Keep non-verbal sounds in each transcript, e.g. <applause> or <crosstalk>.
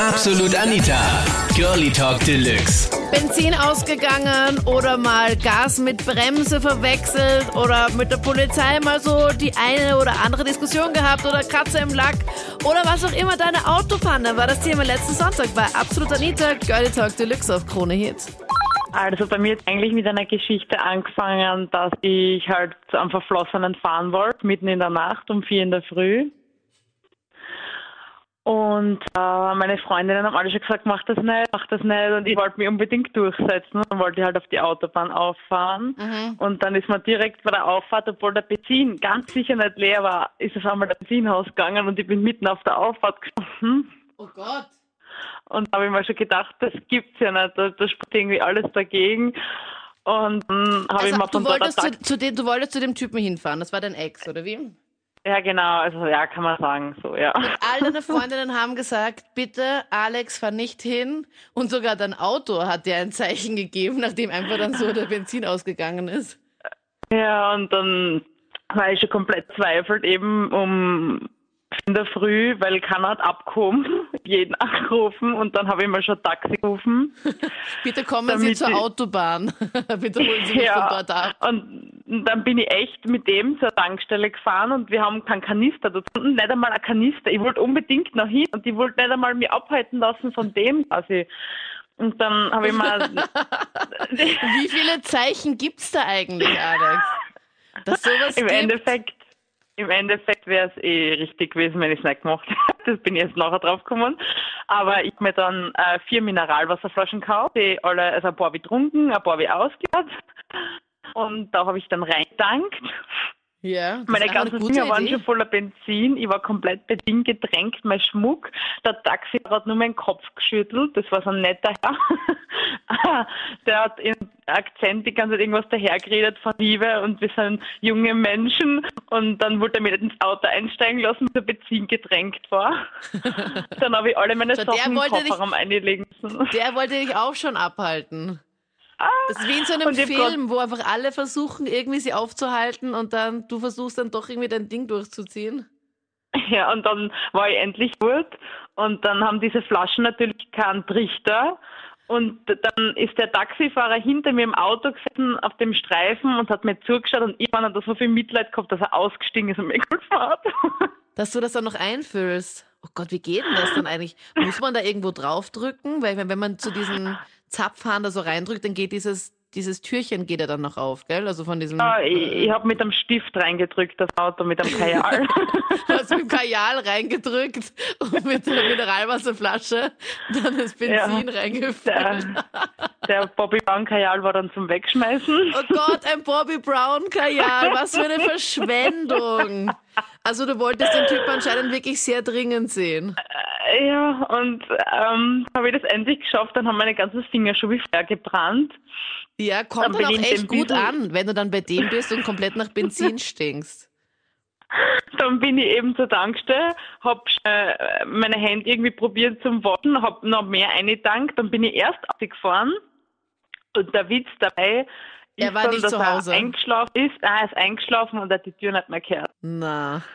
Absolut Anita. Girlie Talk Deluxe. Benzin ausgegangen oder mal Gas mit Bremse verwechselt oder mit der Polizei mal so die eine oder andere Diskussion gehabt oder Kratzer im Lack oder was auch immer deine Autopanne war das Thema letzten Sonntag bei Absolut Anita Girlie Talk Deluxe auf Krone Hits. Also bei mir hat eigentlich mit einer Geschichte angefangen, dass ich halt einem Verflossenen fahren wollte, mitten in der Nacht um vier in der Früh. Und äh, meine Freundinnen haben alle schon gesagt, mach das nicht, mach das nicht. Und ich wollte mich unbedingt durchsetzen und wollte halt auf die Autobahn auffahren. Und dann ist man direkt bei der Auffahrt, obwohl der Benzin ganz sicher nicht leer war, ist auf einmal der Benzin ausgegangen und ich bin mitten auf der Auffahrt gestanden. Oh Gott. Und da habe ich mir schon gedacht, das gibt's ja nicht. Da, da spricht irgendwie alles dagegen. Und dann habe ich Also, mir du, von dort wolltest zu, zu dem, du wolltest zu dem Typen hinfahren, das war dein Ex, oder wie? Ja genau, also ja, kann man sagen, so, ja. All deine <laughs> Freundinnen haben gesagt, bitte Alex, fahr nicht hin. Und sogar dein Auto hat dir ein Zeichen gegeben, nachdem einfach dann so der Benzin ausgegangen ist. Ja, und dann war ich schon komplett zweifelt, eben um in der Früh, weil keiner hat abgehoben, <laughs> jeden angerufen und dann habe ich mal schon Taxi gerufen. <laughs> Bitte kommen Sie zur Autobahn. <laughs> bitte holen Sie mich von dort ab. und dann bin ich echt mit dem zur Tankstelle gefahren und wir haben keinen Kanister unten, nicht einmal ein Kanister. Ich wollte unbedingt noch hin und ich wollte nicht einmal mich abhalten lassen von dem quasi. Und dann habe ich mal, Wie viele Zeichen gibt's da eigentlich, Alex? Dass sowas im gibt? Endeffekt, im Endeffekt wäre es eh richtig gewesen, wenn ich es nicht gemacht <laughs> hätte. Das bin ich erst nachher drauf gekommen. Aber ich habe mir dann äh, vier Mineralwasserflaschen gekauft, die alle, also ein paar ich getrunken, ein paar ich ausgehört. Und da habe ich dann reingetankt. Ja, das Meine ganzen Finger waren Idee. schon voller Benzin. Ich war komplett bedingt getränkt, mein Schmuck. Der Taxifahrer hat nur meinen Kopf geschüttelt. Das war so ein netter Herr. <laughs> Der hat im Akzent die ganze Zeit irgendwas dahergeredet von Liebe und wir sind junge Menschen. Und dann wollte er mich nicht ins Auto einsteigen lassen, bis er Benzin getränkt war. <laughs> Dann habe ich alle meine So, Sachen im dich- Kofferraum einlegen müssen. Der wollte dich auch schon abhalten. Das ist wie in so einem Film, wo einfach alle versuchen, irgendwie sie aufzuhalten und dann du versuchst dann doch irgendwie dein Ding durchzuziehen. Ja, und dann war ich endlich gut. Und dann haben diese Flaschen natürlich keinen Trichter. Und dann ist der Taxifahrer hinter mir im Auto gesessen auf dem Streifen und hat mir zugeschaut und ich habe da so viel Mitleid gehabt, dass er ausgestiegen ist und mich <laughs> gefahren hat. Dass du das dann noch einfüllst. Oh Gott, wie geht denn das dann eigentlich? Muss man da irgendwo draufdrücken? Weil wenn man zu diesen Zapfhahn da so reindrückt, dann geht dieses, dieses Türchen geht ja dann noch auf, gell? Also von diesem Ah, ich ich habe mit einem Stift reingedrückt, das Auto mit einem Kajal. <laughs> hast mit dem Kajal reingedrückt und mit der Mineralwasserflasche dann das Benzin Ja. reingefüllt. der, der Bobby Brown Kajal war dann zum Wegschmeißen. Oh Gott, ein Bobby Brown Kajal, was für eine Verschwendung. Also du wolltest den Typ anscheinend wirklich sehr dringend sehen. Ja, und ähm, habe ich das endlich geschafft, dann haben meine ganzen Finger schon wie Feuer gebrannt. Ja, kommt Dann dann auch echt gut an, wenn du dann bei dem bist und komplett nach Benzin <laughs> stinkst. Dann bin ich eben zur Tankstelle, hab äh, meine Hände irgendwie probiert zum Waschen, hab noch mehr eingetankt, dann bin ich erst abgefahren. Und der Witz dabei ist Er war dann, nicht dass zu Hause. er eingeschlafen ist. Ah, er ist eingeschlafen und hat die Tür nicht mehr gehört. Na. <laughs>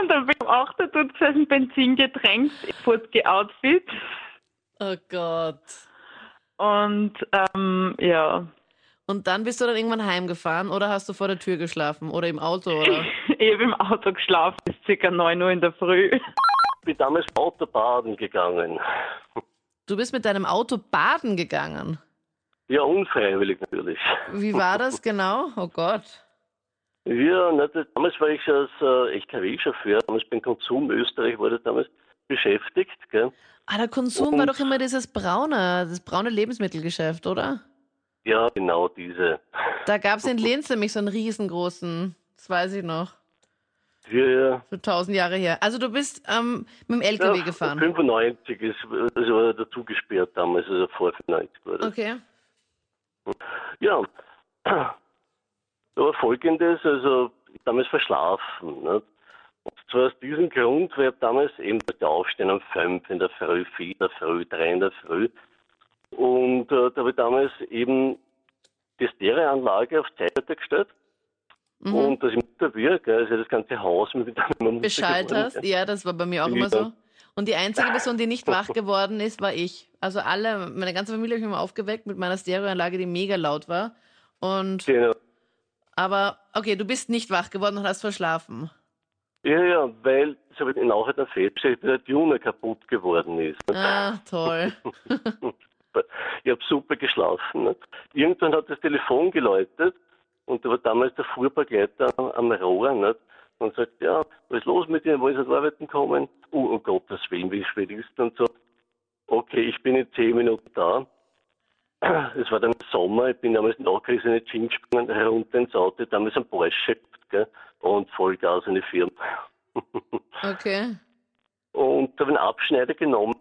Und dann bin ich am 8. dort gesessen, Benzin getränkt, kurz geoutfit. Oh Gott. Und ähm, ja, Und dann bist du dann irgendwann heimgefahren oder hast du vor der Tür geschlafen oder im Auto oder? <laughs> ich habe im Auto geschlafen bis circa 9 Uhr in der Früh. bin damals Autobaden gegangen. Du bist mit deinem Auto baden gegangen. Ja, unfreiwillig natürlich. Wie war das genau? Oh Gott. Ja, na, das, damals war ich als äh, LKW-Chauffeur, damals beim Konsum Österreich war das damals beschäftigt. Gell? Ah, der Konsum war Und- doch immer dieses braune, das braune Lebensmittelgeschäft, oder? Ja, genau diese. Da gab es in <laughs> Linz nämlich so einen riesengroßen, das weiß ich noch, Wir, so tausend Jahre her. Also du bist ähm, mit dem LKW ja, gefahren. 95 ist also dazu gesperrt damals, also vor 95 war das. Okay. Ja, aber folgendes, also ich damals verschlafen. Nicht? Und zwar aus diesem Grund, weil ich damals eben der Aufstehen um 5 in der Früh, 4 in der Früh, 3 in der Früh. Und äh, da habe ich damals eben die Stereoanlage auf Zeit gestellt. Mhm. Und dass ich mit der Wirk, also das ganze Haus mit einem Bescheid hast. Ja, das war bei mir auch immer so. Und die einzige Person, die nicht wach geworden ist, war ich. Also alle, meine ganze Familie habe ich immer aufgeweckt mit meiner Stereoanlage, die mega laut war. Und Genau. aber okay, du bist nicht wach geworden und hast verschlafen. Ja, ja, weil, das habe ich im Nachhinein festgestellt, der Tuner kaputt geworden ist. Ah, toll. <laughs> Ich habe super geschlafen. Nicht? Irgendwann hat das Telefon geläutet und da war damals der Fuhrbegleiter am, am Rohr nicht? und sagt, ja, was ist los mit dir, wo ist das Arbeiten kommen? Oh, um Gottes Willen, wie spät ist und so. Okay, ich bin in zehn Minuten da. <clears throat> Es war dann Sommer, ich bin damals nachgerissen in Jeans gesprungen, herunter ins Auto, damals ein Porsche gell? und Vollgas in die Firma. <laughs> Okay. und da habe ich einen Abschneider genommen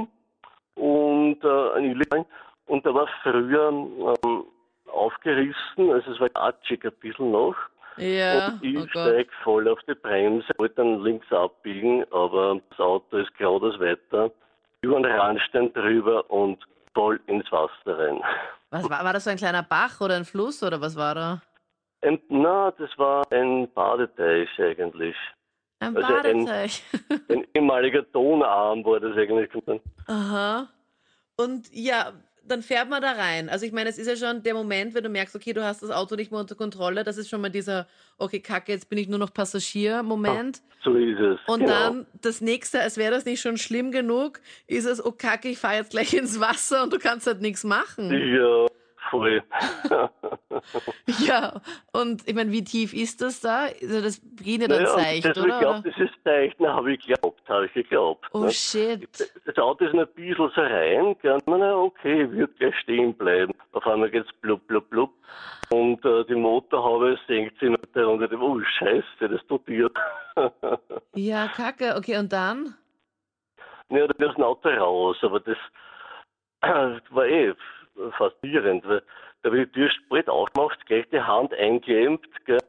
und äh, einen illegalen und der war früher ähm, aufgerissen, also es war atschig ein bisschen noch. Ja, und ich oh Gott. steig voll auf die Bremse, wollte dann links abbiegen, aber das Auto ist geradeaus weiter, über den Randstein drüber und voll ins Wasser rein. Was war, war das so ein kleiner Bach oder ein Fluss oder was war da? Ein, na, das war ein Badeteich eigentlich. Ein Also ein- Badeteich. Ein ehemaliger Tonarm war das eigentlich. Aha. Und ja, dann fährt man da rein. Also ich meine, es ist ja schon der Moment, wenn du merkst, okay, du hast das Auto nicht mehr unter Kontrolle. Das ist schon mal dieser, okay, kacke, jetzt bin ich nur noch Passagier-Moment. So ist es. Und genau. dann das nächste, als wäre das nicht schon schlimm genug, ist es, oh kacke, ich fahre jetzt gleich ins Wasser und du kannst halt nichts machen. Ja, voll. <laughs> Ja, und ich meine, wie tief ist das da? Also das beginnt ja dann Naja, seicht, das, oder? Ich glaube, das ist seicht, na, habe ich geglaubt, habe ich geglaubt. oh ne? shit. Das Auto ist ein bisschen so rein, gell? und man, na, okay, wird gleich stehen bleiben. Auf einmal geht's blub, blub, blub. Und äh, die Motorhaube senkt sich mit der Runde, oh Scheiße, das tut ihr. <laughs> Ja, kacke. Okay, und dann? Ja, da ist ein Auto raus, aber das <clears throat> war eh faszinierend, weil da ich die Tür spät aufgemacht, gleich die Hand eingeklemmt, gell,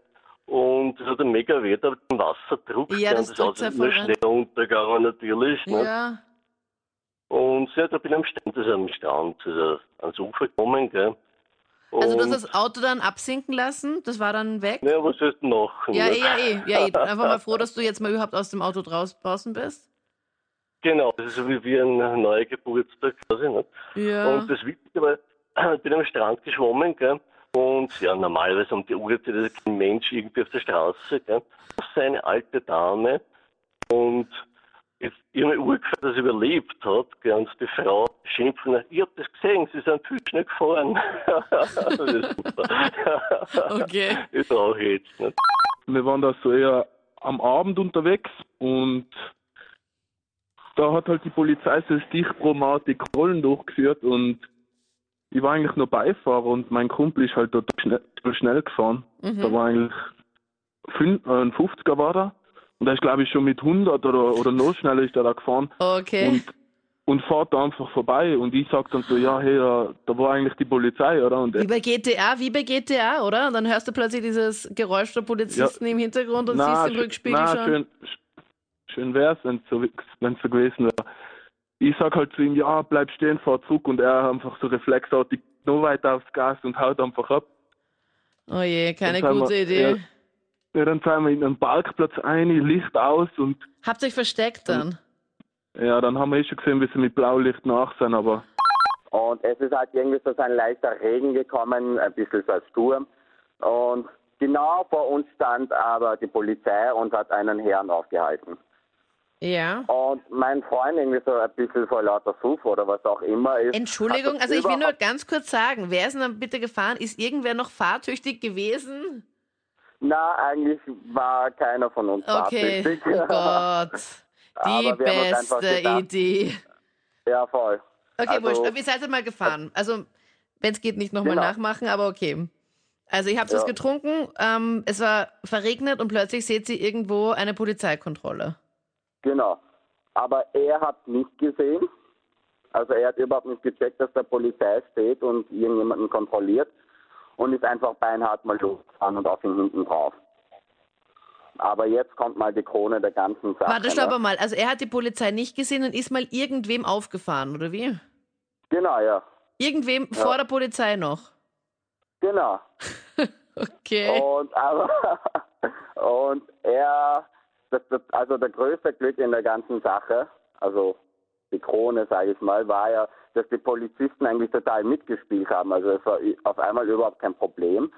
und es hat ein mega weh, da im Wasserdruck, Ja, das das ist nur schnell untergegangen natürlich, ne? Ja. und ja, da bin ich am Strand, also am Strand, also ans Ufer gekommen, gell, Also du hast das Auto dann absinken lassen? Das war dann weg? ja, was sollst du machen? Ja, ne? eh, ja, eh. Ja, eh. <laughs> Einfach mal froh, dass du jetzt mal überhaupt aus dem Auto draus, draußen bist. Genau, das ist so wie, wie ein neuer Geburtstag quasi, ne? Ja. Und das Witzige war, ich bin am Strand geschwommen, gell? Und ja, normalerweise um die Uhrzeit ist kein Mensch irgendwie auf der Straße, gell? Das ist eine alte Dame und jetzt ihre Urgefähr das überlebt hat, gell? Und die Frau schimpft nach, ich hab das gesehen, sie sind viel schnell gefahren. <laughs> das ist super. Okay. Ist auch jetzt, ne? Wir waren da so eher am Abend unterwegs und da hat halt die Polizei so stichprobenartig Kontrollen durchgeführt und ich war eigentlich nur Beifahrer und mein Kumpel ist halt dort schnell, schnell gefahren. Da war eigentlich äh, ein 50er war da und er ist glaube ich schon mit 100 oder, oder noch schneller ist er da gefahren Okay. und, und fährt da einfach vorbei und ich sag dann so, ja hey, da, da war eigentlich die Polizei, oder? Und Wie bei GTA, wie bei GTA, oder? Und dann hörst du plötzlich dieses Geräusch der Polizisten im Hintergrund und Na, siehst im Rückspiegel na, schon. Schön, schön wär's, wenn so, wenn's so gewesen wäre. Ich sag halt zu ihm, ja, bleib stehen, fahr zurück und er einfach so reflexartig noch weiter aufs Gas und haut einfach ab. Oh je, keine gute wir- Idee. Ja, ja, dann sind wir in einen Parkplatz ein, Licht aus und Habt ihr euch versteckt dann? ja, dann haben wir eh schon gesehen, wie sie mit Blaulicht nach sind, aber Und es ist halt irgendwie so ein leichter Regen gekommen, ein bisschen so ein Sturm. Und genau vor uns stand aber die Polizei und hat einen Herrn aufgehalten. Ja. Und mein Freund irgendwie so ein bisschen vor lauter Suff oder was auch immer ist. Entschuldigung, also ich will nur ganz kurz sagen, wer ist denn dann bitte gefahren? Ist irgendwer noch fahrtüchtig gewesen? Na, eigentlich war keiner von uns Okay, fahrtüchtig. oh Gott. <laughs> Die beste Idee. ja, voll. Okay, Also- wurscht. Aber ihr seid mal gefahren. Also, wenn es geht, nicht nochmal Genau. nachmachen, aber okay. Also, habt was Ja. getrunken, ähm, es war verregnet und plötzlich seht ihr irgendwo eine Polizeikontrolle. Genau. Aber er hat nicht gesehen. Also er hat überhaupt nicht gecheckt, dass der Polizei steht und irgendjemanden kontrolliert und ist einfach beinhart mal losgefahren und auf ihn hinten drauf. Aber jetzt kommt mal die Krone der ganzen Sache. Warte, stopp ne? mal. Also, er hat die Polizei nicht gesehen und ist mal irgendwem aufgefahren, oder wie? Genau, ja. Irgendwem vor der Polizei noch. Genau. <laughs> Okay. Und aber <laughs> und er das, das, also der größte Glück in der ganzen Sache, also die Krone, sage ich mal, war ja, dass die Polizisten eigentlich total mitgespielt haben. Also es war auf einmal überhaupt kein Problem.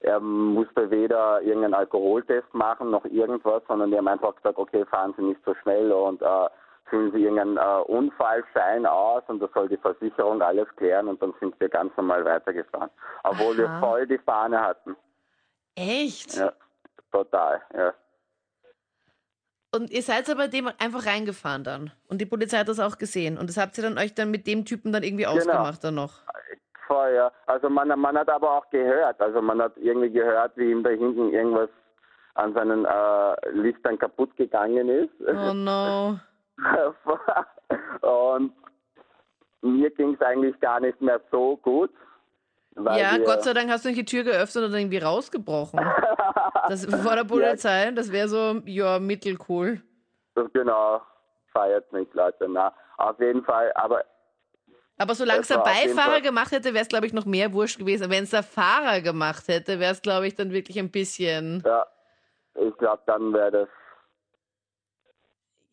Er musste weder irgendeinen Alkoholtest machen noch irgendwas, sondern die haben einfach gesagt, okay, fahren Sie nicht so schnell und äh, füllen Sie irgendeinen äh, Unfallschein aus und das soll die Versicherung alles klären und dann sind wir ganz normal weitergefahren. Obwohl wir Aha. voll die Fahne hatten. Echt? Ja, total, ja. Und ihr seid aber dem einfach reingefahren dann. Und die Polizei hat das auch gesehen. Und das habt ihr dann euch dann mit dem Typen dann irgendwie Genau. ausgemacht dann noch. Ja. Also man, man hat aber auch gehört, also man hat irgendwie gehört, wie ihm da hinten irgendwas an seinen äh, Lichtern kaputt gegangen ist. Oh no. <laughs> und mir ging es eigentlich gar nicht mehr so gut. Ja, wir, Gott sei Dank hast du nicht die Tür geöffnet und irgendwie rausgebrochen. <laughs> Das vor der Polizei, das wäre so, ja, mittelcool. Genau, feiert mich, Leute. Na, auf jeden Fall, aber Aber solange es der Beifahrer gemacht hätte, wäre es, glaube ich, noch mehr wurscht gewesen. Wenn es der Fahrer gemacht hätte, wäre es, glaube ich, dann wirklich ein bisschen. ja, ich glaube, dann wäre das.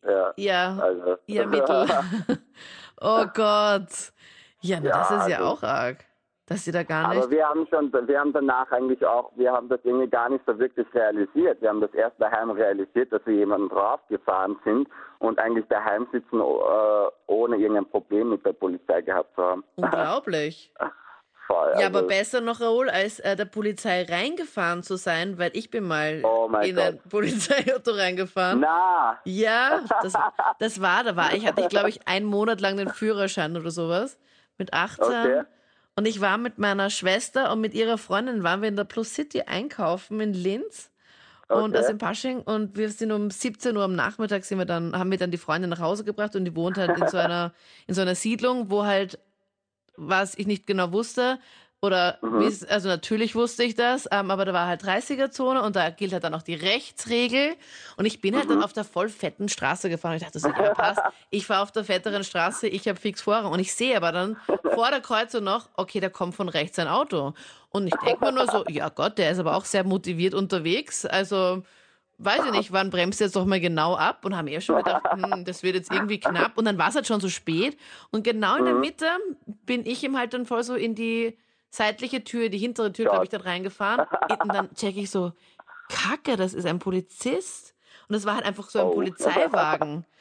Ja, Ja, also. ja, mittel. <laughs> <laughs> oh Gott. Ja, na, Ja, das ist ja also- auch arg. Dass sie da gar nicht. Aber wir haben schon, wir haben danach eigentlich auch, wir haben das irgendwie gar nicht so wirklich realisiert. Wir haben das erst daheim realisiert, dass wir jemanden draufgefahren sind und eigentlich daheim sitzen, äh, ohne irgendein Problem mit der Polizei gehabt zu haben. Unglaublich. <laughs> Voll, Ja, also, aber besser noch, Raoul, als äh, der Polizei reingefahren zu sein, weil ich bin mal Oh in ein Polizeiauto reingefahren. Na, Ja, <laughs> das, das war, da war ich, hatte ich glaube ich einen Monat lang den Führerschein oder sowas. Mit 18. Okay. Und ich war mit meiner Schwester und mit ihrer Freundin waren wir in der Plus City einkaufen in Linz. Und Okay. das in Pasching und wir sind um 17 Uhr am Nachmittag sind wir dann, haben wir dann die Freundin nach Hause gebracht und die wohnt halt in so einer, in so einer Siedlung, wo halt, was ich nicht genau wusste, oder es, also natürlich wusste ich das, ähm, aber da war halt 30er-Zone und da gilt halt dann auch die Rechtsregel. Und ich bin halt dann auf der voll fetten Straße gefahren. Ich dachte so, ja, passt. Ich fahre auf der fetteren Straße, ich habe fix Vorrang. Und ich sehe aber dann vor der Kreuzung noch, okay, da kommt von rechts ein Auto. Und ich denke mir nur so, ja Gott, der ist aber auch sehr motiviert unterwegs. Also, weiß ich nicht, wann bremst er jetzt doch mal genau ab? Und haben eher schon gedacht, hm, das wird jetzt irgendwie knapp. Und dann war es halt schon so spät. Und genau in der Mitte bin ich ihm halt dann voll so in die seitliche Tür, die hintere Tür, glaube ich, dann reingefahren. Und dann checke ich so, Kacke, das ist ein Polizist. Und das war halt einfach so ein Oh. Polizeiwagen. <laughs>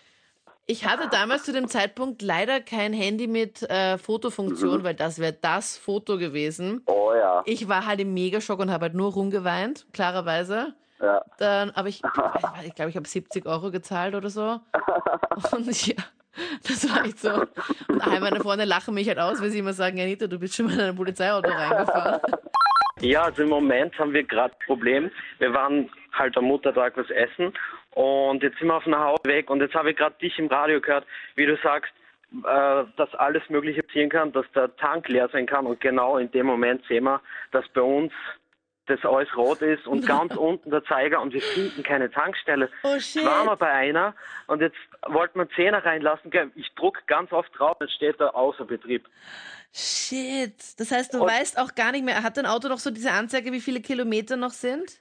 Ich hatte damals zu dem Zeitpunkt leider kein Handy mit äh, Fotofunktion, weil das wäre das Foto gewesen. oh ja, Ich war halt im Megaschock und habe halt nur rumgeweint, klarerweise. ja. Dann, aber ich, <laughs> ich glaube, ich habe 70 Euro gezahlt oder so. <laughs> Und ja, <laughs> das war echt so. Und all meine Freunde lachen mich halt aus, weil sie immer sagen, Anita, du bist schon mal in ein Polizeiauto reingefahren. Ja, also im Moment haben wir gerade ein Problem. Wir waren halt am Muttertag was essen und jetzt sind wir auf dem Hausweg und jetzt habe ich gerade dich im Radio gehört, wie du sagst, äh, dass alles Mögliche passieren kann, dass der Tank leer sein kann und genau in dem Moment sehen wir, dass bei uns das alles rot ist und <laughs> ganz unten der Zeiger und wir finden keine Tankstelle. Oh shit. waren wir bei einer und jetzt wollten wir Zehner reinlassen. Ich druck ganz oft drauf, jetzt steht da außer Betrieb. Shit. Das heißt, du Und- weißt auch gar nicht mehr, hat dein Auto noch so diese Anzeige, wie viele Kilometer noch sind?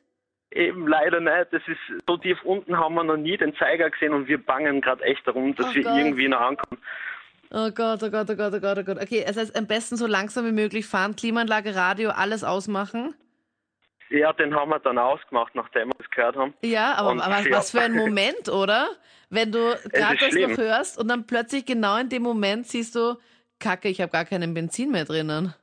Eben leider nicht. Das ist so tief unten haben wir noch nie den Zeiger gesehen und wir bangen gerade echt darum, dass Oh wir Gott. irgendwie noch ankommen. Oh Gott, oh Gott, oh Gott, oh Gott, oh Gott. Okay, das heißt, am besten so langsam wie möglich fahren, Klimaanlage, Radio, alles ausmachen. Ja, den haben wir dann ausgemacht, nachdem wir das gehört haben. Ja, aber, Und aber ja. was für ein Moment, oder? Wenn du <laughs> gerade das schlimm. noch hörst und dann plötzlich genau in dem Moment siehst du, Kacke, ich habe gar keinen Benzin mehr drinnen.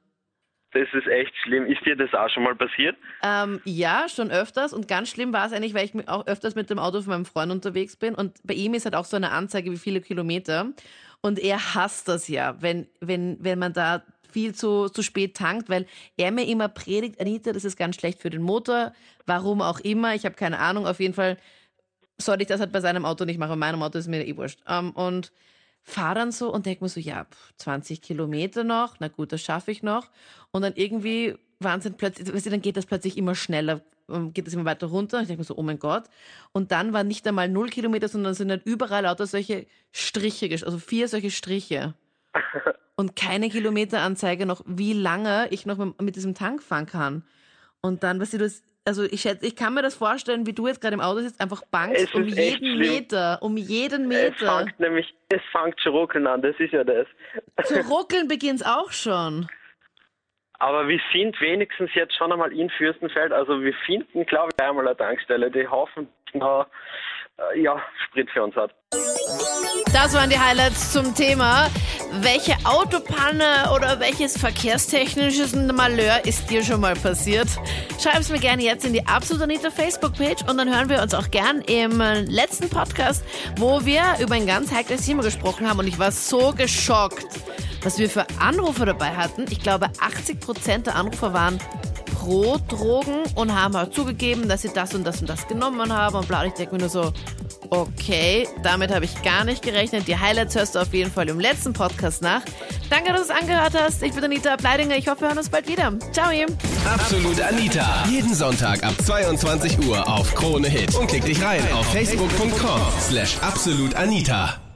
Das ist echt schlimm. Ist dir das auch schon mal passiert? Ähm, ja, schon öfters. Und ganz schlimm war es eigentlich, weil ich auch öfters mit dem Auto von meinem Freund unterwegs bin. Und bei ihm ist halt auch so eine Anzeige, wie viele Kilometer. Und er hasst das ja, wenn, wenn, wenn man da viel zu, zu spät tankt, weil er mir immer predigt, Anita, das ist ganz schlecht für den Motor. Warum auch immer. Ich habe keine Ahnung. Auf jeden Fall sollte ich das halt bei seinem Auto nicht machen. Bei meinem Auto ist mir eh wurscht. Ähm, und fahre dann so und denke mir so, ja, pff, 20 Kilometer noch, na gut, das schaffe ich noch. Und dann irgendwie Wahnsinn, plötzlich, weißt du, dann geht das plötzlich immer schneller, ähm, geht das immer weiter runter. Und ich denke mir so, oh mein Gott. Und dann waren nicht einmal null Kilometer, sondern sind dann überall lauter solche Striche, also vier solche Striche. <laughs> Und keine Kilometeranzeige noch, wie lange ich noch mit, mit diesem Tank fahren kann. Und dann, weißt du, das, also ich schätze, ich kann mir das vorstellen, wie du jetzt gerade im Auto sitzt, einfach bangst Es um jeden. Meter, um jeden Es Meter. fängt nämlich, es fängt schon ruckeln an, das ist ja das. Zu ruckeln beginnt's auch schon. Aber wir sind wenigstens jetzt schon einmal in Fürstenfeld, also wir finden, glaube ich, einmal eine Tankstelle, die hoffentlich noch, äh, ja, Sprit für uns hat. Das waren die Highlights zum Thema. Welche Autopanne oder welches verkehrstechnisches Malheur ist dir schon mal passiert? Schreib es mir gerne jetzt in die Absolut Anita Facebook-Page und dann hören wir uns auch gern im letzten Podcast, wo wir über ein ganz heikles Thema gesprochen haben und ich war so geschockt, was wir für Anrufer dabei hatten. Ich glaube, 80 Prozent der Anrufer waren pro Drogen und haben halt zugegeben, dass sie das und das und das genommen haben und bla. Ich denke mir nur so, okay, damit habe ich gar nicht gerechnet. Die Highlights hörst du auf jeden Fall im letzten Podcast nach. Danke, dass du es angehört hast. Ich bin Anita Bleidinger. Ich hoffe, wir hören uns bald wieder. Ciao, ihr. Absolut Anita. Jeden Sonntag ab 22 Uhr auf Krone Hit. Und klick dich rein auf facebook.com slash absolutanita.